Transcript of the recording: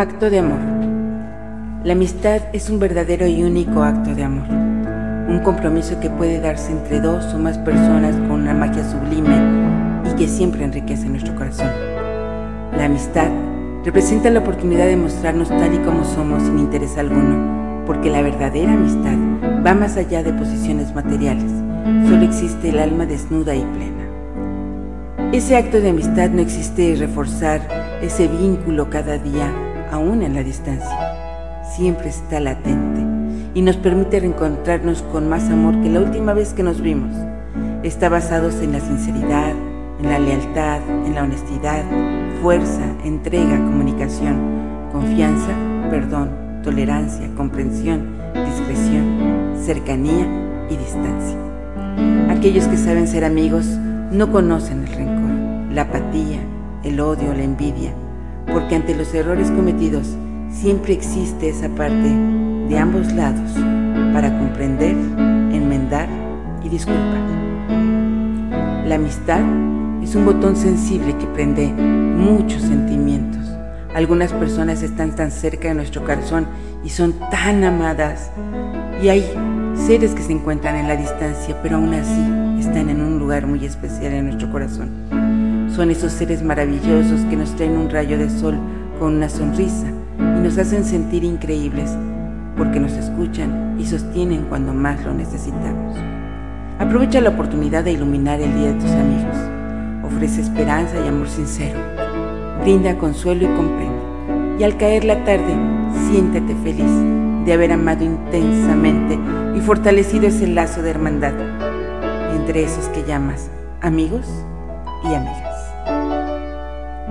Acto de amor. La amistad es un verdadero y único acto de amor, un compromiso que puede darse entre dos o más personas con una magia sublime y que siempre enriquece nuestro corazón. La amistad representa la oportunidad de mostrarnos tal y como somos sin interés alguno, porque la verdadera amistad va más allá de posiciones materiales, solo existe el alma desnuda y plena. Ese acto de amistad no existe reforzar ese vínculo cada día aún en la distancia. Siempre está latente y nos permite reencontrarnos con más amor que la última vez que nos vimos. Está basado en la sinceridad, en la lealtad, en la honestidad, fuerza, entrega, comunicación, confianza, perdón, tolerancia, comprensión, discreción, cercanía y distancia. Aquellos que saben ser amigos no conocen el rencor, la apatía, el odio, la envidia, porque ante los errores cometidos siempre existe esa parte de ambos lados para comprender, enmendar y disculpar. La amistad es un botón sensible que prende muchos sentimientos. Algunas personas están tan cerca de nuestro corazón y son tan amadas. Y hay seres que se encuentran en la distancia, pero aún así están en un lugar muy especial en nuestro corazón. Son esos seres maravillosos que nos traen un rayo de sol con una sonrisa y nos hacen sentir increíbles porque nos escuchan y sostienen cuando más lo necesitamos. Aprovecha la oportunidad de iluminar el día de tus amigos. Ofrece esperanza y amor sincero. Brinda consuelo y comprende. Y al caer la tarde, siéntete feliz de haber amado intensamente y fortalecido ese lazo de hermandad entre esos que llamas amigos y amigas.